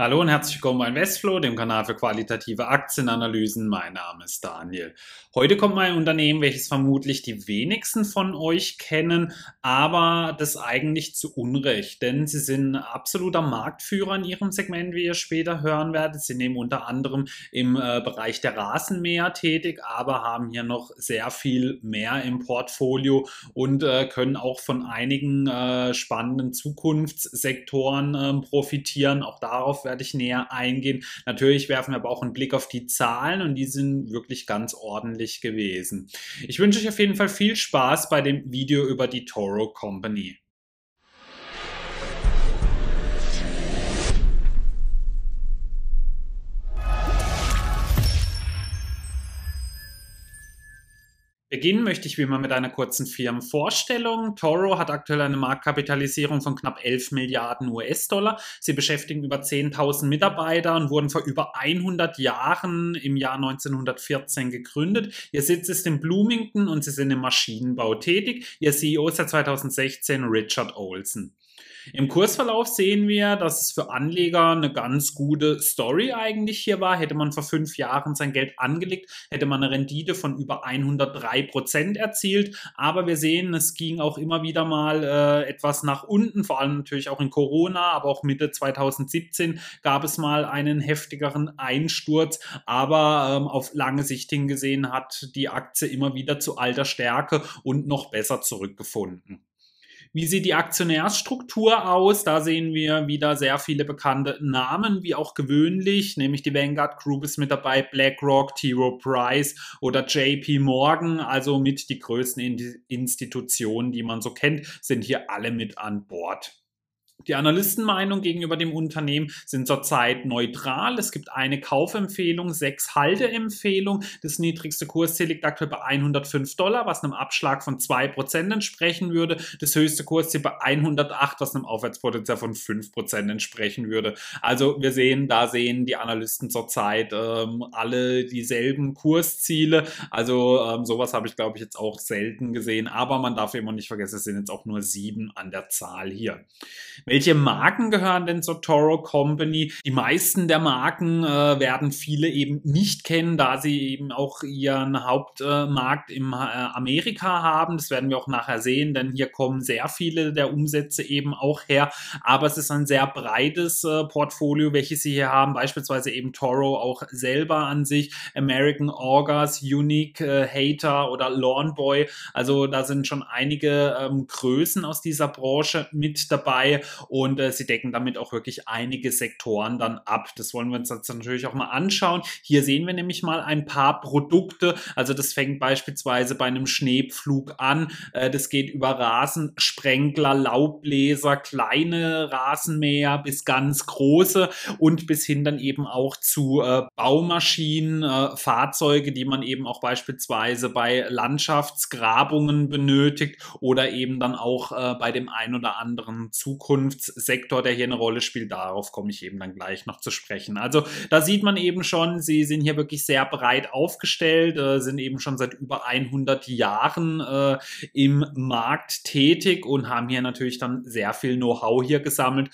Hallo und herzlich willkommen bei Investflow, dem Kanal für qualitative Aktienanalysen. Mein Name ist Daniel. Heute kommt mein Unternehmen, welches vermutlich die wenigsten von euch kennen, aber das eigentlich zu Unrecht, denn sie sind absoluter Marktführer in ihrem Segment, wie ihr später hören werdet. Sie nehmen unter anderem im äh, Bereich der Rasenmäher tätig, aber haben hier noch sehr viel mehr im Portfolio und äh, können auch von einigen äh, spannenden Zukunftssektoren ähm, profitieren. Auch darauf werde näher eingehen. Natürlich werfen wir aber auch einen Blick auf die Zahlen und die sind wirklich ganz ordentlich gewesen. Ich wünsche euch auf jeden Fall viel Spaß bei dem Video über die Toro Company. Beginnen möchte ich wie immer mit einer kurzen Firmenvorstellung. Toro hat aktuell eine Marktkapitalisierung von knapp 11 Milliarden US-Dollar. Sie beschäftigen über 10.000 Mitarbeiter und wurden vor über 100 Jahren im Jahr 1914 gegründet. Ihr Sitz ist in Bloomington und sie sind im Maschinenbau tätig. Ihr CEO ist seit 2016 Richard Olson. Im Kursverlauf sehen wir, dass es für Anleger eine ganz gute Story eigentlich hier war. Hätte man vor fünf Jahren sein Geld angelegt, hätte man eine Rendite von über 103 Prozent erzielt. Aber wir sehen, es ging auch immer wieder mal äh, etwas nach unten, vor allem natürlich auch in Corona, aber auch Mitte 2017 gab es mal einen heftigeren Einsturz. Aber ähm, auf lange Sicht hingesehen hat die Aktie immer wieder zu alter Stärke und noch besser zurückgefunden. Wie sieht die Aktionärsstruktur aus? Da sehen wir wieder sehr viele bekannte Namen, wie auch gewöhnlich, nämlich die Vanguard Group ist mit dabei, BlackRock, T. Rowe Price oder JP Morgan, also mit die größten Institutionen, die man so kennt, sind hier alle mit an Bord. Die Analystenmeinung gegenüber dem Unternehmen sind zurzeit neutral. Es gibt eine Kaufempfehlung, sechs Halteempfehlungen. Das niedrigste Kursziel liegt aktuell bei 105 Dollar, was einem Abschlag von 2% entsprechen würde. Das höchste Kursziel bei 108, was einem Aufwärtspotenzial von 5% entsprechen würde. Also wir sehen, da sehen die Analysten zurzeit ähm, alle dieselben Kursziele. Also ähm, sowas habe ich, glaube ich, jetzt auch selten gesehen. Aber man darf immer nicht vergessen, es sind jetzt auch nur sieben an der Zahl hier. Welche Marken gehören denn zur Toro Company? Die meisten der Marken äh, werden viele eben nicht kennen, da sie eben auch ihren Hauptmarkt äh, im äh, Amerika haben. Das werden wir auch nachher sehen, denn hier kommen sehr viele der Umsätze eben auch her. Aber es ist ein sehr breites äh, Portfolio, welches sie hier haben. Beispielsweise eben Toro auch selber an sich, American Augers, Unique, äh, Hater oder Lawnboy. Also da sind schon einige ähm, Größen aus dieser Branche mit dabei und äh, sie decken damit auch wirklich einige Sektoren dann ab. Das wollen wir uns jetzt natürlich auch mal anschauen. Hier sehen wir nämlich mal ein paar Produkte. Also das fängt beispielsweise bei einem Schneepflug an. Äh, das geht über Rasensprenkler, Laubbläser, kleine Rasenmäher bis ganz große und bis hin dann eben auch zu äh, Baumaschinen, äh, Fahrzeuge, die man eben auch beispielsweise bei Landschaftsgrabungen benötigt oder eben dann auch äh, bei dem ein oder anderen Zukunft Zukunftssektor, der hier eine Rolle spielt. Darauf komme ich eben dann gleich noch zu sprechen. Also da sieht man eben schon, sie sind hier wirklich sehr breit aufgestellt, äh, sind eben schon seit über 100 Jahren äh, im Markt tätig und haben hier natürlich dann sehr viel Know-how hier gesammelt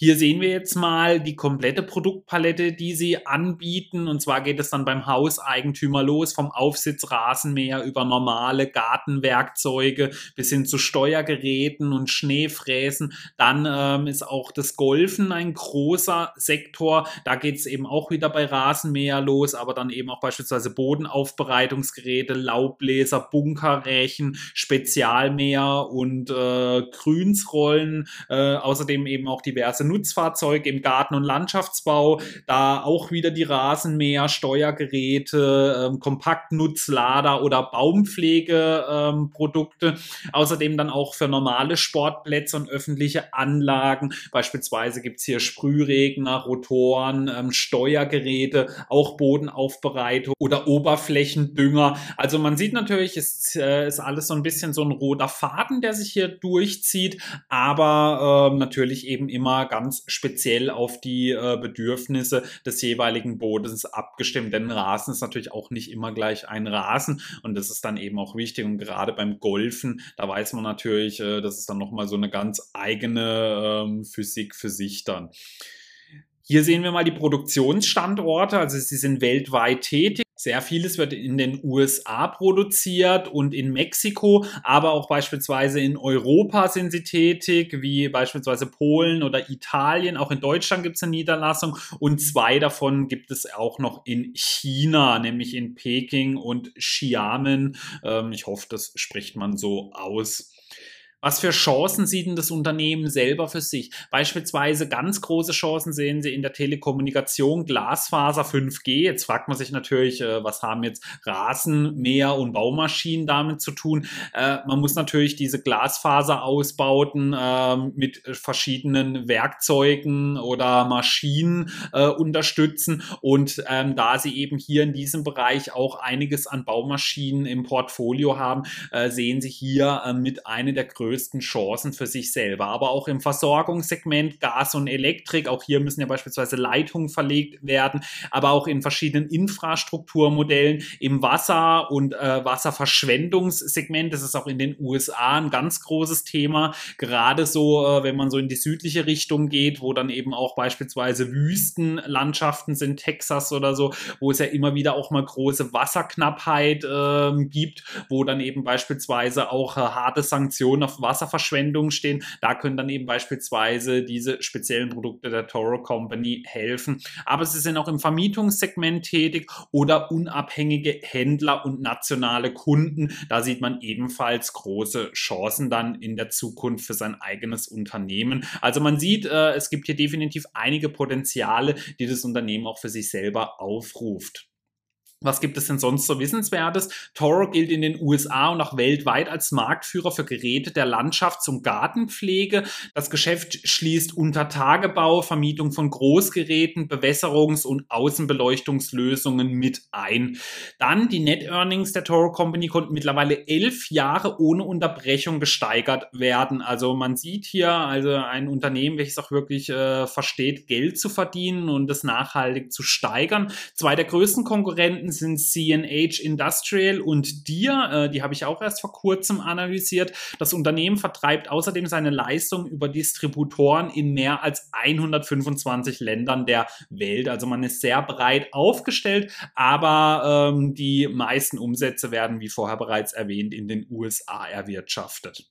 hier sehen wir jetzt mal die komplette Produktpalette, die sie anbieten. Und zwar geht es dann beim Hauseigentümer los, vom Aufsitzrasenmäher über normale Gartenwerkzeuge bis hin zu Steuergeräten und Schneefräsen. Dann ähm, ist auch das Golfen ein großer Sektor. Da geht es eben auch wieder bei Rasenmäher los, aber dann eben auch beispielsweise Bodenaufbereitungsgeräte, Laubbläser, Bunkerrächen, Spezialmäher und äh, Grünsrollen. Äh, außerdem eben auch diverse Nutzfahrzeuge im Garten- und Landschaftsbau, da auch wieder die Rasenmäher, Steuergeräte, ähm, Kompaktnutzlader oder Baumpflegeprodukte. Ähm, Außerdem dann auch für normale Sportplätze und öffentliche Anlagen. Beispielsweise gibt es hier Sprühregner, Rotoren, ähm, Steuergeräte, auch Bodenaufbereitung oder Oberflächendünger. Also man sieht natürlich, es äh, ist alles so ein bisschen so ein roter Faden, der sich hier durchzieht, aber äh, natürlich eben immer ganz ganz speziell auf die äh, Bedürfnisse des jeweiligen Bodens abgestimmt. Denn Rasen ist natürlich auch nicht immer gleich ein Rasen und das ist dann eben auch wichtig. Und gerade beim Golfen, da weiß man natürlich, äh, das ist dann nochmal so eine ganz eigene ähm, Physik für sich dann. Hier sehen wir mal die Produktionsstandorte, also sie sind weltweit tätig. Sehr vieles wird in den USA produziert und in Mexiko, aber auch beispielsweise in Europa sind sie tätig, wie beispielsweise Polen oder Italien. Auch in Deutschland gibt es eine Niederlassung und zwei davon gibt es auch noch in China, nämlich in Peking und Xiamen. Ähm, ich hoffe, das spricht man so aus. Was für Chancen sieht denn das Unternehmen selber für sich? Beispielsweise ganz große Chancen sehen Sie in der Telekommunikation, Glasfaser 5G. Jetzt fragt man sich natürlich, äh, was haben jetzt Rasenmäher und Baumaschinen damit zu tun? Äh, man muss natürlich diese Glasfaserausbauten ähm, mit verschiedenen Werkzeugen oder Maschinen äh, unterstützen. Und ähm, da Sie eben hier in diesem Bereich auch einiges an Baumaschinen im Portfolio haben, sehen Sie hier mit einer der größten größten Chancen für sich selber. Aber auch im Versorgungssegment Gas und Elektrik, auch hier müssen ja beispielsweise Leitungen verlegt werden, aber auch in verschiedenen Infrastrukturmodellen im Wasser- und äh, Wasserverschwendungssegment. Das ist auch in den USA ein ganz großes Thema. Gerade so, äh, wenn man so in die südliche Richtung geht, wo dann eben auch beispielsweise Wüstenlandschaften sind, Texas oder so, wo es ja immer wieder auch mal große Wasserknappheit äh, gibt, wo dann eben beispielsweise auch äh, harte Sanktionen auf Wasserverschwendung stehen. Da können dann eben beispielsweise diese speziellen Produkte der Toro Company helfen. Aber sie sind auch im Vermietungssegment tätig oder unabhängige Händler und nationale Kunden. Da sieht man ebenfalls große Chancen dann in der Zukunft für sein eigenes Unternehmen. Also man sieht, äh, es gibt hier definitiv einige Potenziale, die das Unternehmen auch für sich selber aufruft. Was gibt es denn sonst so Wissenswertes? Toro gilt in den USA und auch weltweit als Marktführer für Geräte der Landschafts- und Gartenpflege. Das Geschäft schließt Untertagebau, Vermietung von Großgeräten, Bewässerungs- und Außenbeleuchtungslösungen mit ein. Dann die Net Earnings der Toro Company konnten mittlerweile elf Jahre ohne Unterbrechung gesteigert werden. Also man sieht hier also ein Unternehmen, welches auch wirklich äh, versteht, Geld zu verdienen und das nachhaltig zu steigern. Zwei der größten Konkurrenten sind CNH Industrial und Deere. Äh, die habe ich auch erst vor kurzem analysiert. Das Unternehmen vertreibt außerdem seine Leistung über Distributoren in mehr als 125 Ländern der Welt. Also man ist sehr breit aufgestellt, aber ähm, die meisten Umsätze werden, wie vorher bereits erwähnt, in den USA erwirtschaftet.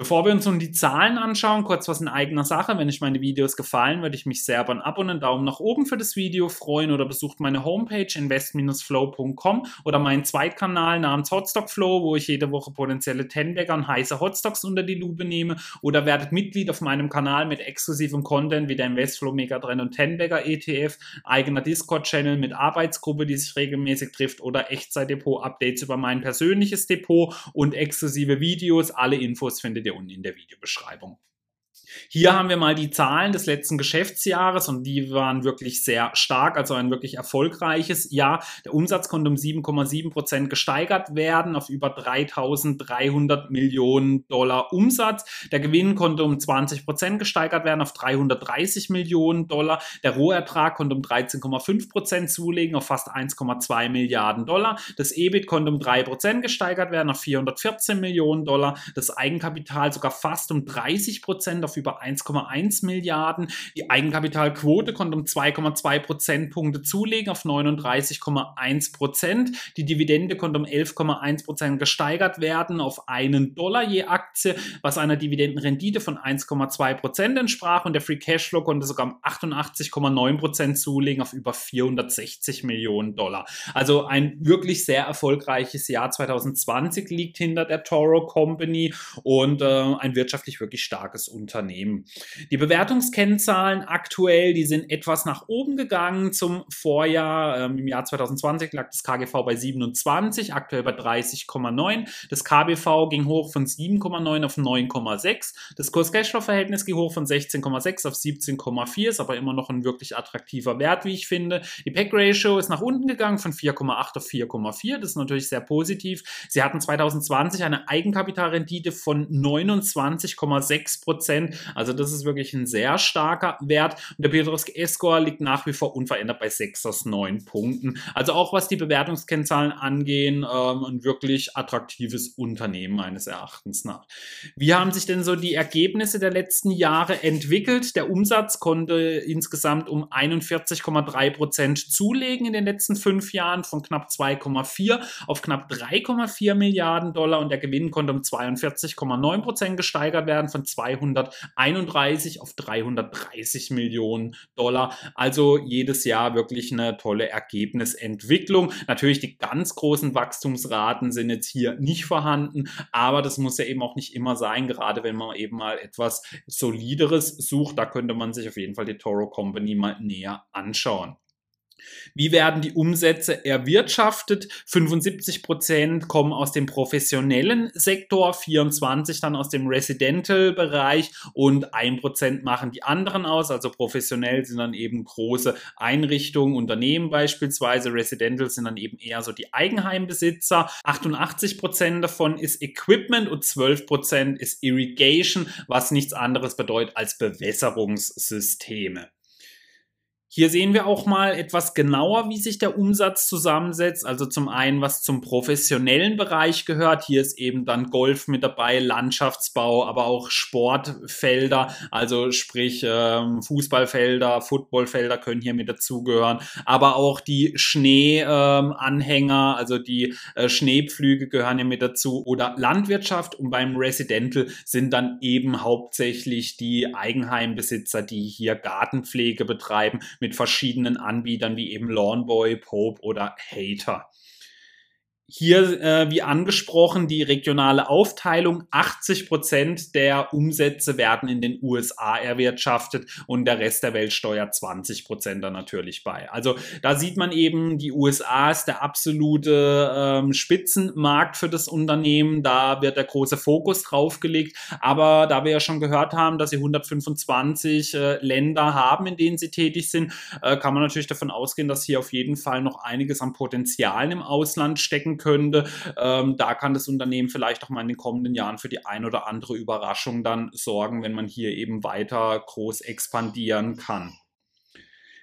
Bevor wir uns nun die Zahlen anschauen, kurz was in eigener Sache. Wenn euch meine Videos gefallen, würde ich mich sehr über ein Abo und einen Daumen nach oben für das Video freuen oder besucht meine Homepage invest-flow.com oder meinen Zweitkanal namens Hotstockflow, wo ich jede Woche potenzielle Tenbagger und heiße Hotstocks unter die Lupe nehme oder werdet Mitglied auf meinem Kanal mit exklusivem Content wie der Investflow Megatrend und Tenbagger ETF, eigener Discord-Channel mit Arbeitsgruppe, die sich regelmäßig trifft oder Echtzeit-Depot-Updates über mein persönliches Depot und exklusive Videos. Alle Infos findet ihr ihr unten in der Videobeschreibung. Hier haben wir mal die Zahlen des letzten Geschäftsjahres und die waren wirklich sehr stark, also ein wirklich erfolgreiches Jahr. Der Umsatz konnte um 7,7 Prozent gesteigert werden auf über 3.300 Millionen Dollar Umsatz. Der Gewinn konnte um 20 Prozent gesteigert werden auf 330 Millionen Dollar. Der Rohertrag konnte um 13,5 Prozent zulegen auf fast 1,2 Milliarden Dollar. Das EBIT konnte um 3 Prozent gesteigert werden auf 414 Millionen Dollar. Das Eigenkapital sogar fast um 30 Prozent auf über 1,1 Milliarden. Die Eigenkapitalquote konnte um 2,2 Prozentpunkte zulegen auf 39,1 Prozent. Die Dividende konnte um 11,1 Prozent gesteigert werden auf einen Dollar je Aktie, was einer Dividendenrendite von 1,2 Prozent entsprach. Und der Free Cashflow konnte sogar um 88,9 Prozent zulegen auf über 460 Millionen Dollar. Also ein wirklich sehr erfolgreiches Jahr 2020 liegt hinter der Toro Company und äh, ein wirtschaftlich wirklich starkes Unternehmen. Unternehmen. Die Bewertungskennzahlen aktuell, die sind etwas nach oben gegangen zum Vorjahr. Ähm, Im Jahr 2020 lag das KGV bei 27, aktuell bei 30,9. Das KBV ging hoch von 7,9 auf 9,6. Das Kurs-Cashflow-Verhältnis ging hoch von 16,6 auf 17,4, ist aber immer noch ein wirklich attraktiver Wert, wie ich finde. Die PEC-Ratio ist nach unten gegangen von 4,8 auf 4,4. Das ist natürlich sehr positiv. Sie hatten 2020 eine Eigenkapitalrendite von 29,6 Prozent Also das ist wirklich ein sehr starker Wert. Und der P-E-Score liegt nach wie vor unverändert bei 6 aus 9 Punkten. Also auch was die Bewertungskennzahlen angehen, ähm, ein wirklich attraktives Unternehmen meines Erachtens nach. Wie haben sich denn so die Ergebnisse der letzten Jahre entwickelt? Der Umsatz konnte insgesamt um 41,3 Prozent zulegen in den letzten fünf Jahren von knapp 2,4 auf knapp 3,4 Milliarden Dollar und der Gewinn konnte um 42,9 Prozent gesteigert werden von 231 auf 330 Millionen Dollar. Also jedes Jahr wirklich eine tolle Ergebnisentwicklung. Natürlich die ganz großen Wachstumsraten sind jetzt hier nicht vorhanden, aber das muss ja eben auch nicht immer sein, gerade wenn man eben mal etwas solideres sucht. Da könnte man sich auf jeden Fall die Toro Company mal näher anschauen. Wie werden die Umsätze erwirtschaftet? 75 Prozent kommen aus dem professionellen Sektor, 24 dann aus dem Residential-Bereich und 1 Prozent machen die anderen aus. Also professionell sind dann eben große Einrichtungen, Unternehmen beispielsweise. Residential sind dann eben eher so die Eigenheimbesitzer. 88 Prozent davon ist Equipment und 12 Prozent ist Irrigation, was nichts anderes bedeutet als Bewässerungssysteme. Hier sehen wir auch mal etwas genauer, wie sich der Umsatz zusammensetzt. Also zum einen, was zum professionellen Bereich gehört. Hier ist eben dann Golf mit dabei, Landschaftsbau, aber auch Sportfelder, also sprich ähm, Fußballfelder, Footballfelder können hier mit dazugehören. Aber auch die Schneeanhänger, ähm, also die äh, Schneepflüge gehören hier mit dazu. Oder Landwirtschaft und beim Residential sind dann eben hauptsächlich die Eigenheimbesitzer, die hier Gartenpflege betreiben mit verschiedenen Anbietern wie eben Lawnboy, Pope oder Hater. Hier, äh, wie angesprochen, die regionale Aufteilung. 80 Prozent der Umsätze werden in den USA erwirtschaftet und der Rest der Welt steuert 20 Prozent da natürlich bei. Also da sieht man eben, die USA ist der absolute ähm, Spitzenmarkt für das Unternehmen. Da wird der große Fokus drauf gelegt. Aber da wir ja schon gehört haben, dass sie 125 äh, Länder haben, in denen sie tätig sind, äh, kann man natürlich davon ausgehen, dass hier auf jeden Fall noch einiges an Potenzialen im Ausland stecken könnte. Ähm, da kann das Unternehmen vielleicht auch mal in den kommenden Jahren für die ein oder andere Überraschung dann sorgen, wenn man hier eben weiter groß expandieren kann.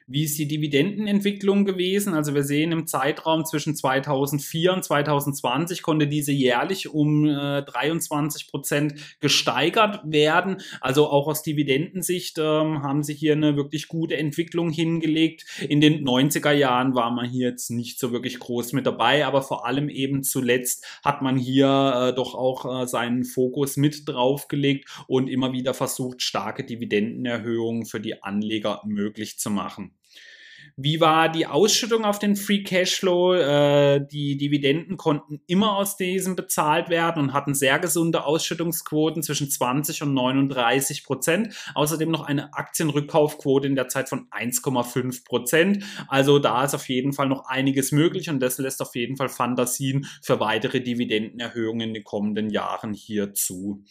Wie ist die Dividendenentwicklung gewesen? Also wir sehen im Zeitraum zwischen 2004 und 2020 konnte diese jährlich um äh, 23 Prozent gesteigert werden. Also auch aus Dividendensicht ähm, haben sie hier eine wirklich gute Entwicklung hingelegt. In den 90er Jahren war man hier jetzt nicht so wirklich groß mit dabei, aber vor allem eben zuletzt hat man hier äh, doch auch äh, seinen Fokus mit draufgelegt und immer wieder versucht, starke Dividendenerhöhungen für die Anleger möglich zu machen. Wie war die Ausschüttung auf den Free Cashflow? Äh, die Dividenden konnten immer aus diesem bezahlt werden und hatten sehr gesunde Ausschüttungsquoten zwischen 20 und 39 Prozent. Außerdem noch eine Aktienrückkaufquote in der Zeit von 1,5 Prozent. Also da ist auf jeden Fall noch einiges möglich und das lässt auf jeden Fall Fantasien für weitere Dividendenerhöhungen in den kommenden Jahren hier zu.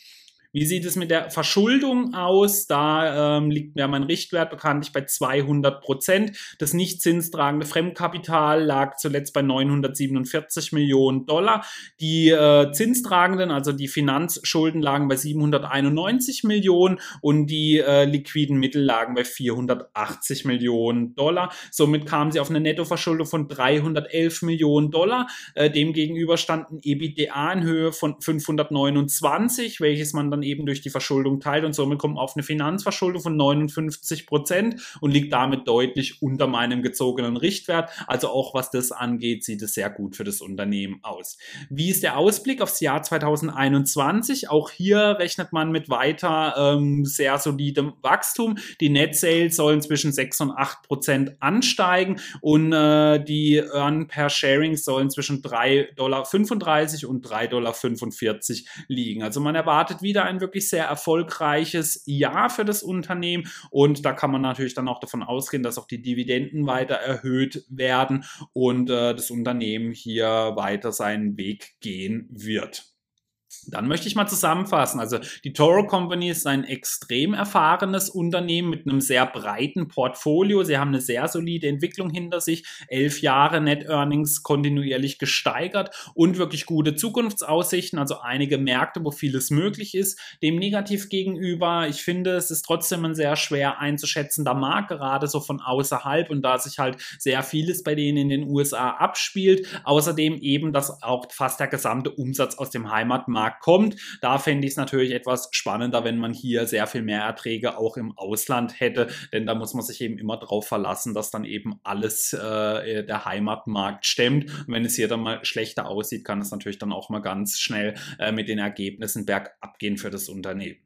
Wie sieht es mit der Verschuldung aus? Da ähm, liegt mir mein Richtwert bekanntlich bei 200 Prozent. Das nicht zinstragende Fremdkapital lag zuletzt bei 947 Millionen Dollar. Die äh, zinstragenden, also die Finanzschulden, lagen bei 791 Millionen und die äh, liquiden Mittel lagen bei 480 Millionen Dollar. Somit kamen sie auf eine Nettoverschuldung von 311 Millionen Dollar. Äh, demgegenüber standen EBITDA in Höhe von 529, welches man dann eben durch die Verschuldung teilt und somit kommt man auf eine Finanzverschuldung von 59 Prozent und liegt damit deutlich unter meinem gezogenen Richtwert. Also auch was das angeht, sieht es sehr gut für das Unternehmen aus. Wie ist der Ausblick aufs Jahr 2021? Auch hier rechnet man mit weiter ähm, sehr solidem Wachstum. Die Net Sales sollen zwischen 6 und 8 Prozent ansteigen und äh, die Earn per Sharing sollen zwischen 3,35 Dollar und 3,45 Dollar liegen. Also man erwartet wieder ein wirklich sehr erfolgreiches Jahr für das Unternehmen und da kann man natürlich dann auch davon ausgehen, dass auch die Dividenden weiter erhöht werden und äh, das Unternehmen hier weiter seinen Weg gehen wird. Dann möchte ich mal zusammenfassen. Also die Toro Company ist ein extrem erfahrenes Unternehmen mit einem sehr breiten Portfolio. Sie haben eine sehr solide Entwicklung hinter sich, elf Jahre Net Earnings kontinuierlich gesteigert und wirklich gute Zukunftsaussichten. Also einige Märkte, wo vieles möglich ist. Dem negativ gegenüber, ich finde, es ist trotzdem ein sehr schwer einzuschätzender Markt, gerade so von außerhalb und da sich halt sehr vieles bei denen in den USA abspielt. Außerdem eben, dass auch fast der gesamte Umsatz aus dem Heimatmarkt Kommt. Da fände ich es natürlich etwas spannender, wenn man hier sehr viel mehr Erträge auch im Ausland hätte, denn da muss man sich eben immer darauf verlassen, dass dann eben alles äh, der Heimatmarkt stemmt. Und wenn es hier dann mal schlechter aussieht, kann es natürlich dann auch mal ganz schnell äh, mit den Ergebnissen bergab gehen für das Unternehmen.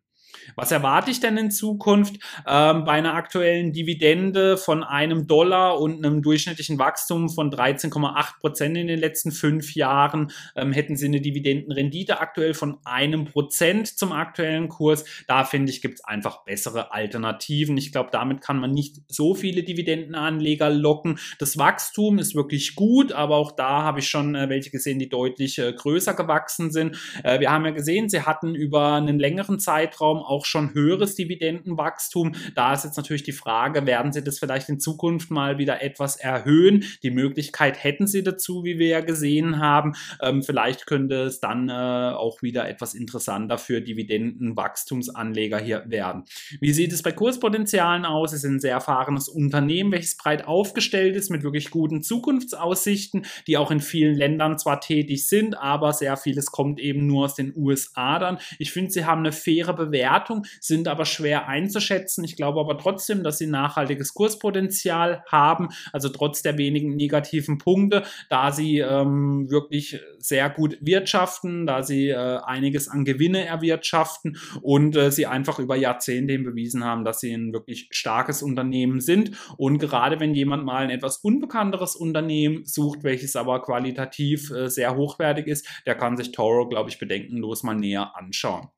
Was erwarte ich denn in Zukunft ähm, bei einer aktuellen Dividende von einem Dollar und einem durchschnittlichen Wachstum von 13,8 Prozent in den letzten fünf Jahren? Ähm, hätten Sie eine Dividendenrendite aktuell von einem Prozent zum aktuellen Kurs? Da finde ich, gibt es einfach bessere Alternativen. Ich glaube, damit kann man nicht so viele Dividendenanleger locken. Das Wachstum ist wirklich gut, aber auch da habe ich schon äh, welche gesehen, die deutlich äh, größer gewachsen sind. Äh, wir haben ja gesehen, sie hatten über einen längeren Zeitraum auch schon höheres Dividendenwachstum. Da ist jetzt natürlich die Frage, werden Sie das vielleicht in Zukunft mal wieder etwas erhöhen? Die Möglichkeit hätten Sie dazu, wie wir ja gesehen haben. Ähm, vielleicht könnte es dann äh, auch wieder etwas interessanter für Dividendenwachstumsanleger hier werden. Wie sieht es bei Kurspotenzialen aus? Es ist ein sehr erfahrenes Unternehmen, welches breit aufgestellt ist mit wirklich guten Zukunftsaussichten, die auch in vielen Ländern zwar tätig sind, aber sehr vieles kommt eben nur aus den USA dann. Ich finde, sie haben eine faire Bewertung Bewertung, sind aber schwer einzuschätzen. Ich glaube aber trotzdem, dass sie nachhaltiges Kurspotenzial haben, also trotz der wenigen negativen Punkte, da sie ähm, wirklich sehr gut wirtschaften, da sie äh, einiges an Gewinne erwirtschaften und äh, sie einfach über Jahrzehnte bewiesen haben, dass sie ein wirklich starkes Unternehmen sind. Und gerade wenn jemand mal ein etwas unbekannteres Unternehmen sucht, welches aber qualitativ äh, sehr hochwertig ist, der kann sich Toro, glaube ich, bedenkenlos mal näher anschauen.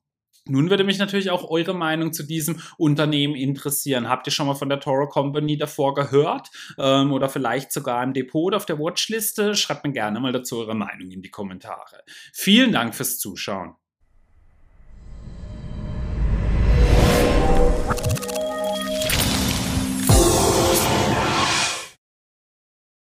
Nun würde mich natürlich auch eure Meinung zu diesem Unternehmen interessieren. Habt ihr schon mal von der Toro Company davor gehört ähm, oder vielleicht sogar im Depot auf der Watchliste? Schreibt mir gerne mal dazu eure Meinung in die Kommentare. Vielen Dank fürs Zuschauen.